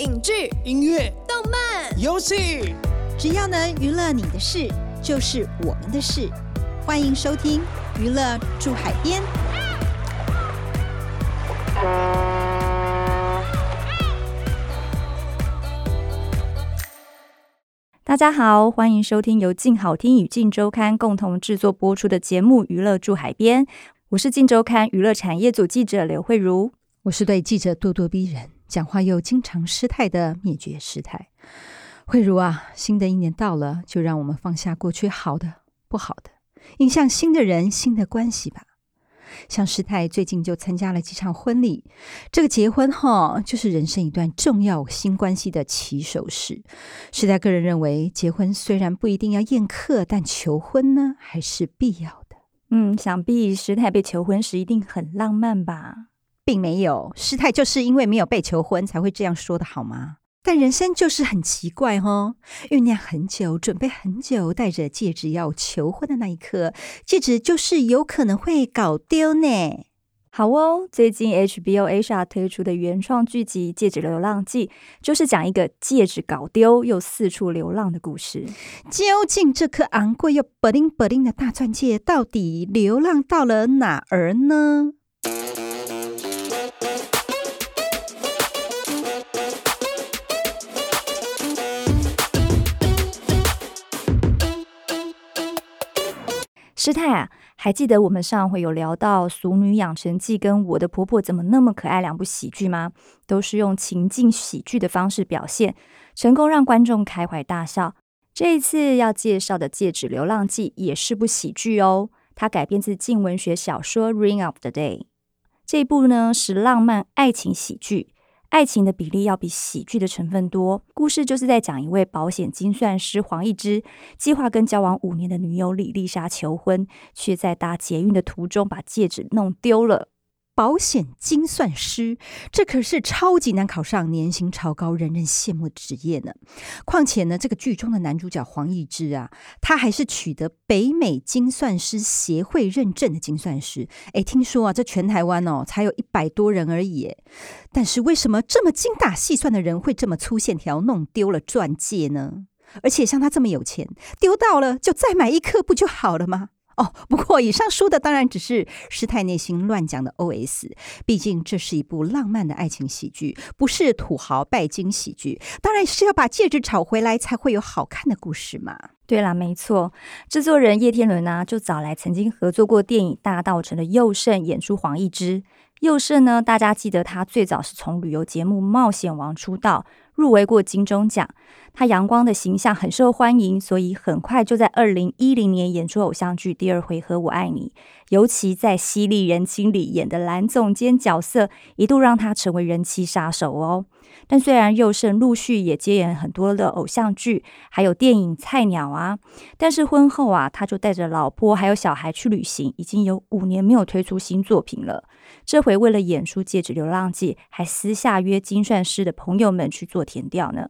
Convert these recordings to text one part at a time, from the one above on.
影剧、音乐、动漫、游戏，只要能娱乐你的事，就是我们的事。欢迎收听《娱乐住海边》。大家好，欢迎收听由静好听与静周刊共同制作播出的节目《娱乐住海边》，我是静周刊娱乐产业组记者刘慧茹。我是对记者咄咄逼人、讲话又经常失态的灭绝师太。慧茹啊，新的一年到了，就让我们放下过去好的、不好的，迎向新的人、新的关系吧。像师太最近就参加了几场婚礼，这个结婚哈，就是人生一段重要新关系的起手式。师太个人认为，结婚虽然不一定要宴客，但求婚呢，还是必要的。嗯，想必师太被求婚时一定很浪漫吧？并没有，师太就是因为没有被求婚才会这样说的，好吗？但人生就是很奇怪哦，酝酿很久，准备很久，带着戒指要求婚的那一刻，戒指就是有可能会搞丢呢。好哦，最近 HBO Asia 推出的原创剧集《戒指流浪记》，就是讲一个戒指搞丢又四处流浪的故事。究竟这颗昂贵又 bling bling 的大钻戒，到底流浪到了哪儿呢？师太啊，还记得我们上回有聊到《俗女养成记》跟《我的婆婆怎么那么可爱》两部喜剧吗？都是用情境喜剧的方式表现，成功让观众开怀大笑。这一次要介绍的《戒指流浪记》也是部喜剧哦，它改编自静文学小说《Ring of the Day》。这部呢是浪漫爱情喜剧。爱情的比例要比喜剧的成分多。故事就是在讲一位保险精算师黄义之，计划跟交往五年的女友李丽莎求婚，却在搭捷运的途中把戒指弄丢了。保险精算师，这可是超级难考上、年薪超高、人人羡慕的职业呢。况且呢，这个剧中的男主角黄义之啊，他还是取得北美精算师协会认证的精算师。哎，听说啊，这全台湾哦，才有一百多人而已。但是为什么这么精打细算的人会这么粗线条，弄丢了钻戒呢？而且像他这么有钱，丢到了就再买一颗不就好了吗？哦，不过以上说的当然只是师太内心乱讲的 OS，毕竟这是一部浪漫的爱情喜剧，不是土豪拜金喜剧。当然是要把戒指找回来才会有好看的故事嘛。对啦，没错，制作人叶天伦呢就找来曾经合作过电影《大道城》的佑胜演出黄义之。佑胜呢，大家记得他最早是从旅游节目《冒险王》出道。入围过金钟奖，他阳光的形象很受欢迎，所以很快就在二零一零年演出偶像剧《第二回合我爱你》，尤其在《犀利人妻》里演的蓝总监角色，一度让他成为人气杀手哦。但虽然佑胜陆续也接演很多的偶像剧，还有电影《菜鸟》啊，但是婚后啊，他就带着老婆还有小孩去旅行，已经有五年没有推出新作品了。这回为了演出《戒指流浪记》，还私下约精算师的朋友们去做填调呢。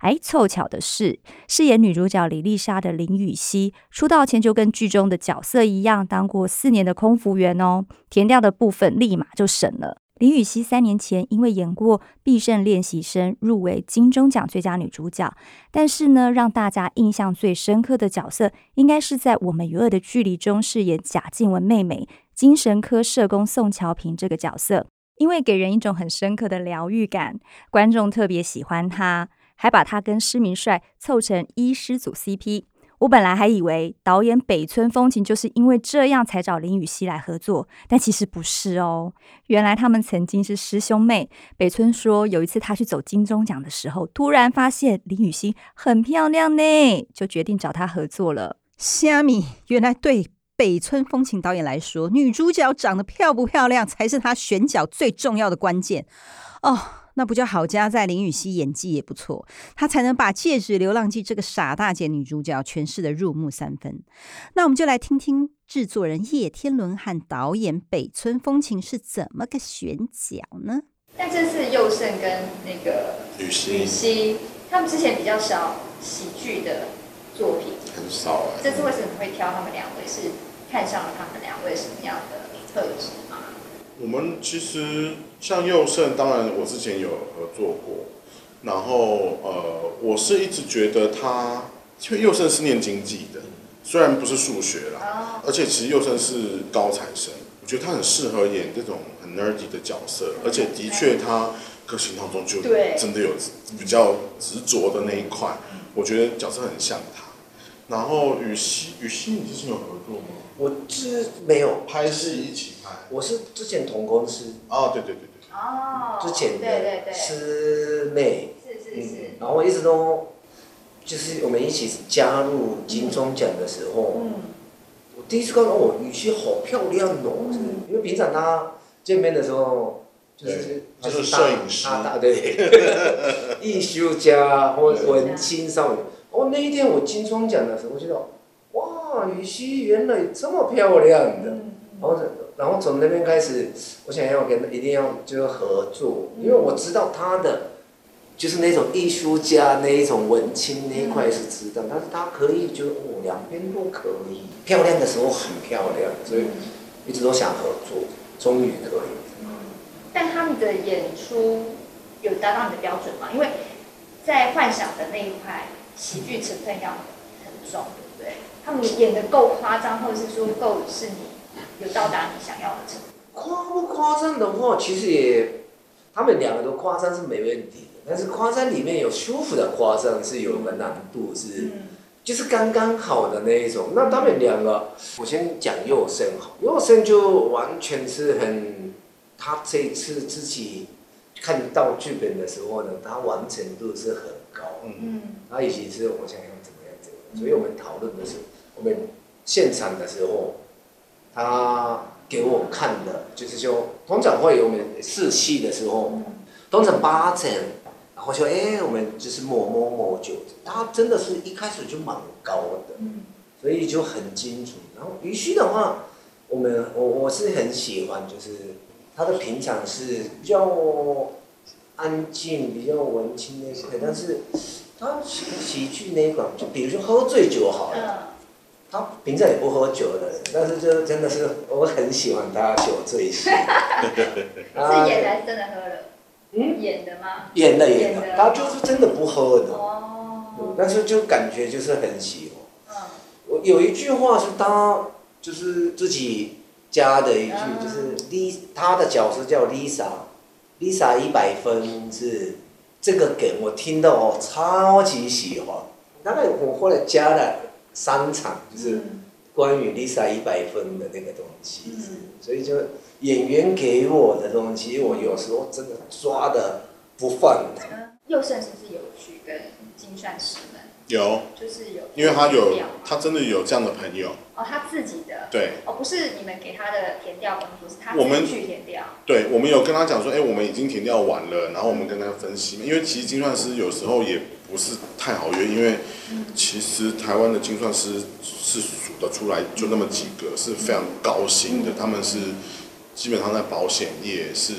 哎，凑巧的是，饰演女主角李丽莎的林雨熙，出道前就跟剧中的角色一样，当过四年的空服员哦。填调的部分立马就省了。林雨熙三年前因为演过《必胜练习生》入围金钟奖最佳女主角，但是呢，让大家印象最深刻的角色，应该是在《我们与恶的距离》中饰演贾静雯妹妹精神科社工宋乔平这个角色，因为给人一种很深刻的疗愈感，观众特别喜欢她，还把她跟施明帅凑成医师组 CP。我本来还以为导演北村风情就是因为这样才找林雨熙来合作，但其实不是哦。原来他们曾经是师兄妹。北村说，有一次他去走金钟奖的时候，突然发现林雨熙很漂亮呢，就决定找她合作了。虾米，原来对北村风情导演来说，女主角长得漂不漂亮才是他选角最重要的关键哦。那不就好加在林雨熙演技也不错，她才能把《戒指流浪记》这个傻大姐女主角诠释的入木三分。那我们就来听听制作人叶天伦和导演北村风情是怎么个选角呢？但这次佑胜跟那个雨雨熙，他们之前比较少喜剧的作品，很少哎。这次为什么会挑他们两位？是看上了他们两位什么样的特质吗？我们其实像佑胜，当然我之前有合作过，然后呃，我是一直觉得他，因为佑胜是念经济的，虽然不是数学啦，而且其实佑胜是高材生，我觉得他很适合演这种很 nerdy 的角色，而且的确他个性当中就对真的有比较执着的那一块，我觉得角色很像他。然后与西，与西你之前有合作吗？我是没有。拍戏一起拍。我是之前同公司。哦，对对对对。哦，之前对对的对，师妹，是是是，然后一直都就是我们一起加入金钟奖的时候，嗯。我第一次看到哦，雨熙好漂亮哦，是因为平常他见面的时候就是就是是摄影师。大大对，艺术家或文青少女。哦，那一天我金钟奖的时候，我觉得哇，羽西原来这么漂亮的。嗯然后，然后从那边开始，我想要跟他一定要就是合作，因为我知道他的就是那种艺术家那一种文青那一块是知道，但是他可以就哦两边都可以，漂亮的时候很漂亮，所以一直都想合作，终于可以。但他们的演出有达到你的标准吗？因为在幻想的那一块，喜剧成分要很重，对不对？他们演的够夸张，或者是说够是你有到达你想要的程度。夸不夸张的话，其实也他们两个都夸张是没问题的，但是夸张里面有舒服的夸张是有个难度是。嗯就是刚刚好的那一种。那他们两个，我先讲佑生好，佑生就完全是很，他这一次自己看到剧本的时候呢，他完成度是很高。嗯那以前是我想要怎么样怎么样，所以我们讨论的是，我们现场的时候，他给我看的，就是说，通常会有我们试戏的时候，通常八成，然后说，哎、我们就是某某某酒，他真的是一开始就蛮高的，嗯所以就很清楚。然后于须的话，我们我我是很喜欢，就是他的平常是比较安静、比较文青那一块，但是他喜喜剧那一款，就比如说喝醉酒好了。嗯他平常也不喝酒的人，但是就真的是我很喜欢他酒醉戏。啊是演的还是真的喝了？嗯，演的吗？演的演的他就是真的不喝的，嗯哦，但是就感觉就是很喜欢。嗯我有一句话是他就是自己加的一句，嗯就是 Lisa 他的角色叫 Lisa，Lisa 一百分是这个梗，我听到哦超级喜欢。大概我后来加了三场，就是嗯。关于 Lisa 一百分的那个东西，嗯。所以就演员给我的东西，我有时候真的抓的不放。嗯。佑胜是不是有去跟精算师们，有，就是有，因为他有他真的有这样的朋友，哦，他自己的，对。哦，不是你们给他的填调工作，是他我们自己去填调，对，我们有跟他讲说，哎、我们已经填掉完了，然后我们跟他分析，因为其实精算师有时候也不是太好约，因为其实台湾的精算师是数得出来就那么几个，是非常高薪的，他们是基本上在保险业是。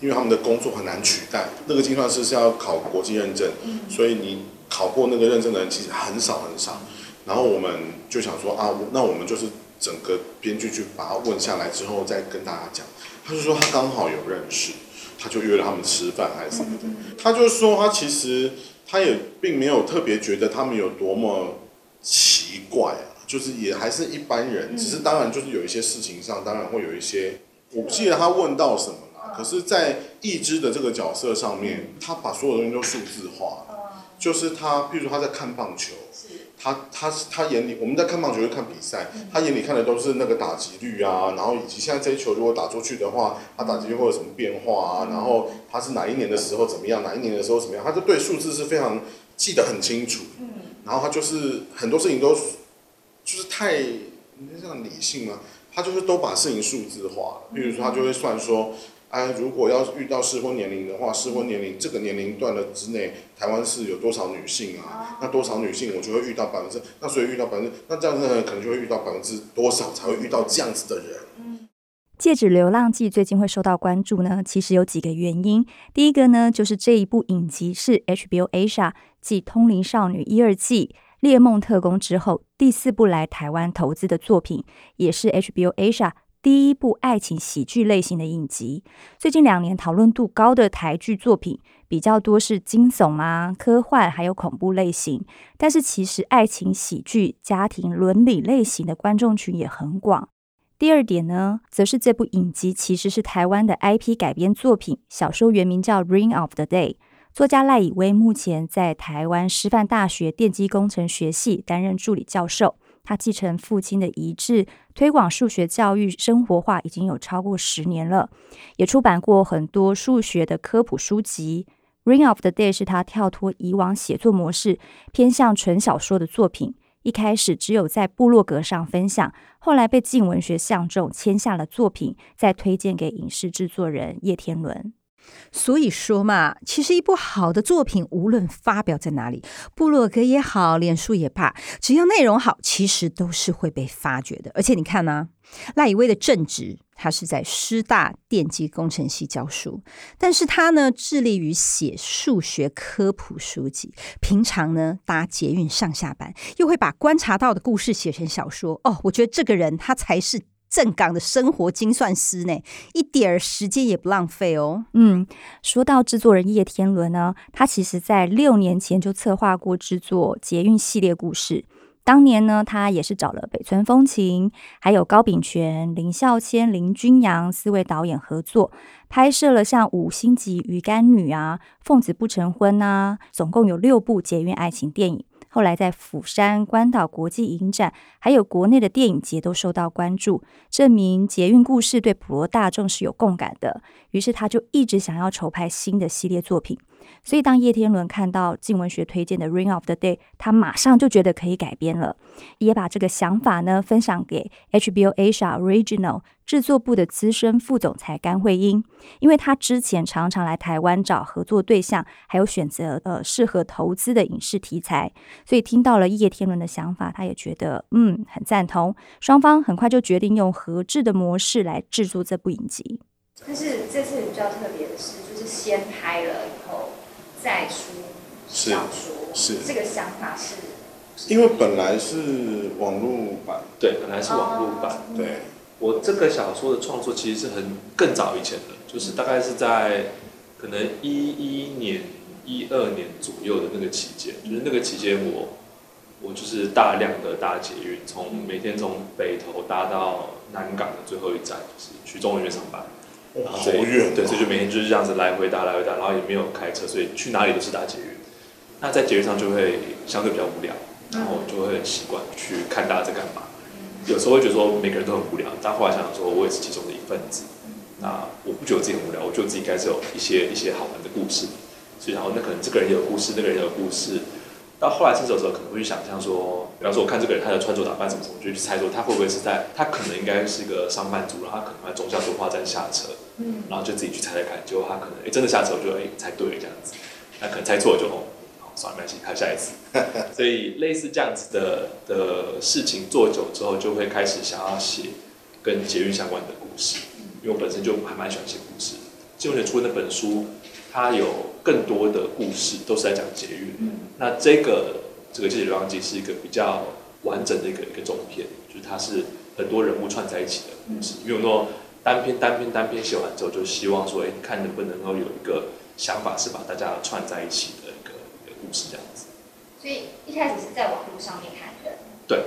因为他们的工作很难取代，那个精算师是要考国际认证，所以你考过那个认证的人其实很少很少。然后我们就想说啊，那我们就是整个编剧去把他问下来之后再跟大家讲。他就说他刚好有认识，他就约了他们吃饭还是什么的。他就说他其实他也并没有特别觉得他们有多么奇怪啊，就是也还是一般人，只是当然就是有一些事情上，当然会有一些。我不记得他问到什么了，可是，在义之的这个角色上面，他把所有东西都数字化了，就是他，譬如说他在看棒球，是，他他他眼里我们在看棒球，就看比赛，他眼里看的都是那个打击率啊，然后以及现在这一球如果打出去的话，他打击率会有什么变化啊，然后他是哪一年的时候怎么样，哪一年的时候怎么样，他就对数字是非常记得很清楚，嗯。然后他就是很多事情都就是太你这样理性吗？他就是都把事情数字化了，比如说他就会算说。哎，如果要遇到适婚年龄的话，适婚年龄这个年龄段的之内，台湾是有多少女性啊？那多少女性我就会遇到百分之，那所以遇到百分之，那这样子呢，可能就会遇到百分之多少才会遇到这样子的人？《戒指流浪记》最近会受到关注呢，其实有几个原因。第一个呢，就是这一部影集是 HBO Asia 继《通灵少女》一二季、《猎梦特工》之后第四部来台湾投资的作品，也是 HBO Asia 第一部爱情喜剧类型的影集。最近两年讨论度高的台剧作品，比较多是惊悚啊、科幻还有恐怖类型。但是其实爱情喜剧、家庭伦理类型的观众群也很广。第二点呢，则是这部影集其实是台湾的 IP 改编作品，小说原名叫《Ring of the Day》。作家赖以威目前在台湾师范大学电机工程学系担任助理教授。他继承父亲的遗志，推广数学教育生活化已经有超过十年了，也出版过很多数学的科普书籍。《Ring of the Day》是他跳脱以往写作模式，偏向纯小说的作品。一开始只有在部落格上分享，后来被静文学相中，签下了作品，再推荐给影视制作人叶天伦。所以说嘛，其实一部好的作品，无论发表在哪里，部落格也好，脸书也罢，只要内容好，其实都是会被发掘的。而且你看呢，赖以威的正职，他是在师大电机工程系教书，但是他呢致力于写数学科普书籍，平常呢搭捷运上下班，又会把观察到的故事写成小说。哦，我觉得这个人他才是。正港的生活精算师呢，一点儿时间也不浪费哦。嗯，说到制作人叶天伦呢，他其实在六年前就策划过制作捷运系列故事。当年呢，他也是找了北村风情、还有高秉权、林孝谦、林君阳四位导演合作，拍摄了像《五星级鱼干女》啊，《奉子不成婚》呐，总共有六部捷运爱情电影。后来在釜山、关岛国际影展，还有国内的电影节都受到关注，证明捷运故事对普罗大众是有共感的。于是他就一直想要筹拍新的系列作品。所以当叶天伦看到静文学推荐的《Ring of the Day》，他马上就觉得可以改编了，也把这个想法呢分享给 HBO Asia Original 制作部的资深副总裁甘慧英，因为他之前常常来台湾找合作对象，还有选择呃适合投资的影视题材，所以听到了叶天伦的想法，他也觉得嗯很赞同，双方很快就决定用合制的模式来制作这部影集。但是这次比较特别的是，就是先拍了以后再出小说，是这个想法是，因为本来是网络版，对，本来是网络版。哦对，我这个小说的创作其实是很更早以前的，就是大概是在可能一一年、一二年左右的那个期间，就是那个期间我我就是大量的搭捷运，从每天从北投搭到南港的最后一站，就是去中文院上班。然后好远哦，对，所以就每天就是这样子来回搭来回搭，然后也没有开车，所以去哪里都是打捷运。那在捷运上就会相对比较无聊，然后就会很习惯去看大家在干嘛。有时候会觉得说每个人都很无聊，但后来想想说，我也是其中的一份子。那我不觉得自己很无聊，我觉得我自己应该是有一些一些好玩的故事。所以然后那可能这个人也有故事，那个人也有故事。到后来新手的时候可能会去想象说，比方说我看这个人他的穿着打扮什么什么，我就去猜说他会不会是在他可能应该是一个上班族，然后他可能在中校文化站下车，嗯，然后就自己去猜猜看，结果他可能哎真的下车，我就哎猜对了这样子，那可能猜错了就哦，好算了没关系，看下一次。所以类似这样子的的事情做久之后，就会开始想要写跟捷运相关的故事，因为我本身就还蛮喜欢写故事。金文学出那本书，它有更多的故事都是在讲捷运。那这个这个《季节流浪记》是一个比较完整的一个一个中篇，就是它是很多人物串在一起的故事。因为我说单篇单篇单篇写完之后，就希望说，哎，看能不能够有一个想法，是把大家串在一起的一个一个故事这样子。所以一开始是在网络上面看的，对，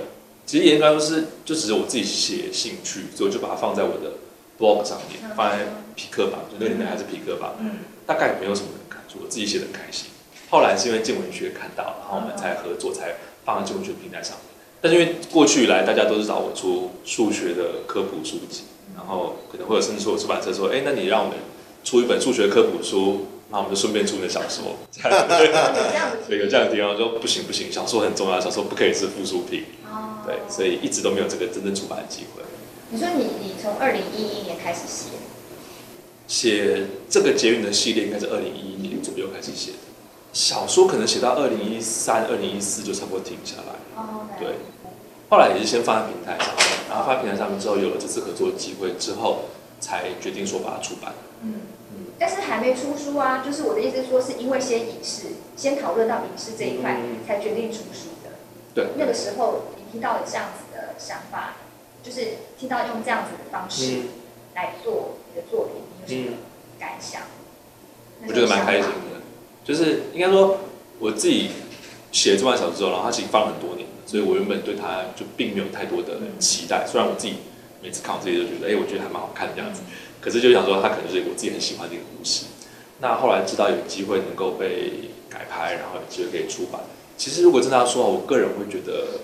其实严格来说是就只是我自己写兴趣，所以我就把它放在我的 blog 上面，放在匹克吧，就那个年代还是匹克吧，嗯，大概没有什么人看，就我自己写的很开心。后来是因为静文学看到，然后我们才合作，才放在静文学平台上面。但是因为过去以来大家都是找我出数学的科普书籍，然后可能会有甚至说出版社说，哎，那你让我们出一本数学科普书，那我们就顺便出你的小说，这样子。有这样子所以有这样的地方说不行不行，小说很重要，小说不可以是附属品，哦对，所以一直都没有这个真正出版的机会。你说你你从二零一一年开始写，写这个捷运的系列应该是二零一一年左右开始写的，小说可能写到二零一三、二零一四就差不多停下来。哦，对，后来也是先放在平台上，然后放在平台上面之后，有了这次合作机会之后，才决定说把它出版。嗯，但是还没出书啊，就是我的意思说，是因为先影视，先讨论到影视这一块，嗯。才决定出书的。对，那个时候你听到有这样子的想法，就是听到用这样子的方式嗯，来做你的作品，你有什么感想？我觉得蛮开心的。就是应该说我自己写了这本小说之后，然后它其实放了很多年了，所以我原本对它就并没有太多的期待。虽然我自己每次看我自己都觉得，哎、我觉得还蛮好看的这样子，可是就想说它可能就是我自己很喜欢的一个故事。那后来知道有机会能够被改拍，然后有机会可以出版。其实如果真的要说，我个人会觉得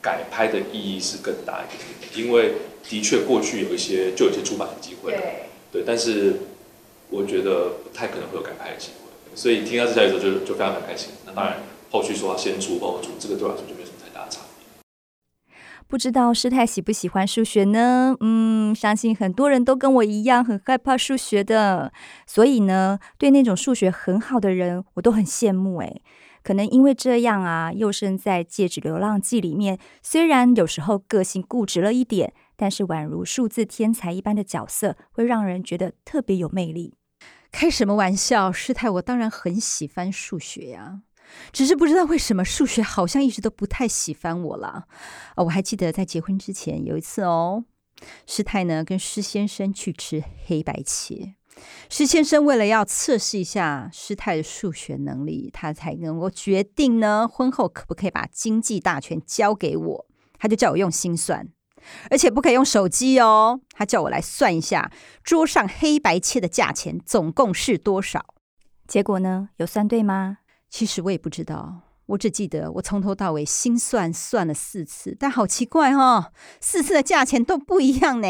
改拍的意义是更大一点点，因为的确过去有一些就有一些出版的机会，对，对，但是我觉得不太可能会有改拍的机会，所以听到这消息之后就就非常很开心。那当然后续说要先出后出，这个对我来说就没什么太大的差别。不知道师太喜不喜欢数学呢？嗯，相信很多人都跟我一样很害怕数学的，所以呢，对那种数学很好的人，我都很羡慕诶。可能因为这样啊，佑生在《戒指流浪记》里面，虽然有时候个性固执了一点，但是宛如数字天才一般的角色，会让人觉得特别有魅力。开什么玩笑？师太，我当然很喜欢数学呀、只是不知道为什么数学好像一直都不太喜欢我啦。哦，我还记得在结婚之前有一次哦，师太呢跟施先生去吃黑白切。施先生为了要测试一下师太的数学能力，他才跟我决定呢，婚后可不可以把经济大权交给我？他就叫我用心算，而且不可以用手机哦。他叫我来算一下桌上黑白切的价钱总共是多少。结果呢，有算对吗？其实我也不知道，我只记得我从头到尾心算算了四次，但好奇怪哦，四次的价钱都不一样呢。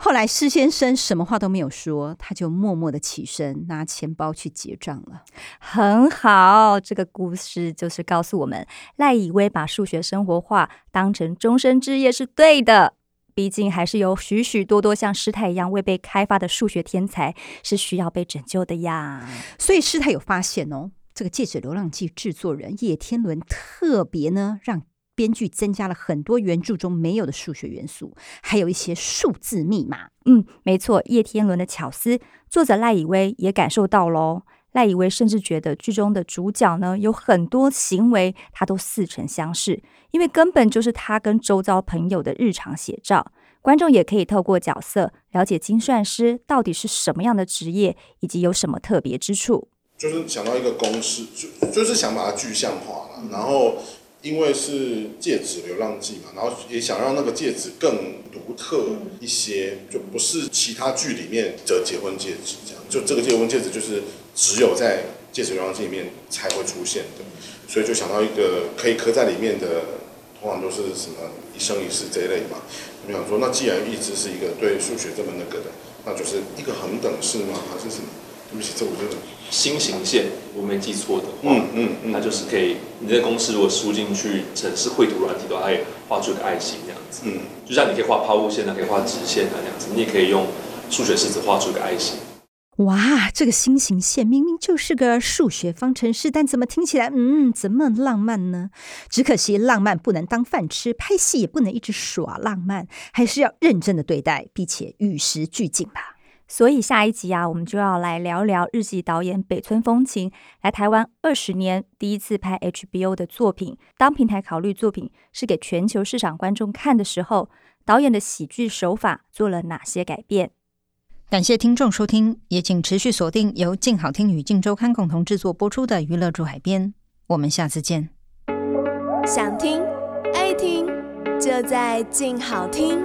后来施先生什么话都没有说，他就默默的起身拿钱包去结账了。很好，这个故事就是告诉我们，赖以威把数学生活化当成终身职业是对的。毕竟还是有许许多多像师太一样未被开发的数学天才是需要被拯救的呀。所以师太有发现哦，这个《戒指流浪记》制作人叶天伦特别呢让。编剧增加了很多原著中没有的数学元素，还有一些数字密码。嗯，没错，叶天伦的巧思，作者赖以威也感受到喽。赖以威甚至觉得剧中的主角呢，有很多行为他都似曾相识，因为根本就是他跟周遭朋友的日常写照。观众也可以透过角色了解精算师到底是什么样的职业，以及有什么特别之处。就是想到一个公式，就就是想把它具象化了，然后。因为是戒指流浪记嘛，然后也想让那个戒指更独特一些，就不是其他剧里面的结婚戒指这样。就这个结婚戒指就是只有在戒指流浪记里面才会出现的，所以就想到一个可以刻在里面的，通常都是什么一生一世这一类嘛。我想说，那既然一直是一个对数学这么那个的，那就是一个恒等式吗？还是什么？对不起，这我真的。心形线，我没记错的话，嗯嗯嗯，它就是可以，你这个公式如果输进去城市绘图软体的话，它可以画出一个爱心这样子。嗯，就像你可以画抛物线啊，可以画直线啊这样子，你也可以用数学式子画出一个爱心。哇，这个新型线明明就是个数学方程式，但怎么听起来嗯怎么浪漫呢？只可惜浪漫不能当饭吃，拍戏也不能一直耍浪漫，还是要认真的对待，并且与时俱进吧。所以下一集啊，我们就要来聊聊日籍导演北村风情来台湾二十年第一次拍 HBO 的作品。当平台考虑作品是给全球市场观众看的时候，导演的喜剧手法做了哪些改变？感谢听众收听，也请持续锁定由静好听与静周刊共同制作播出的《娱乐驻海边》，我们下次见。想听爱听，就在静好听。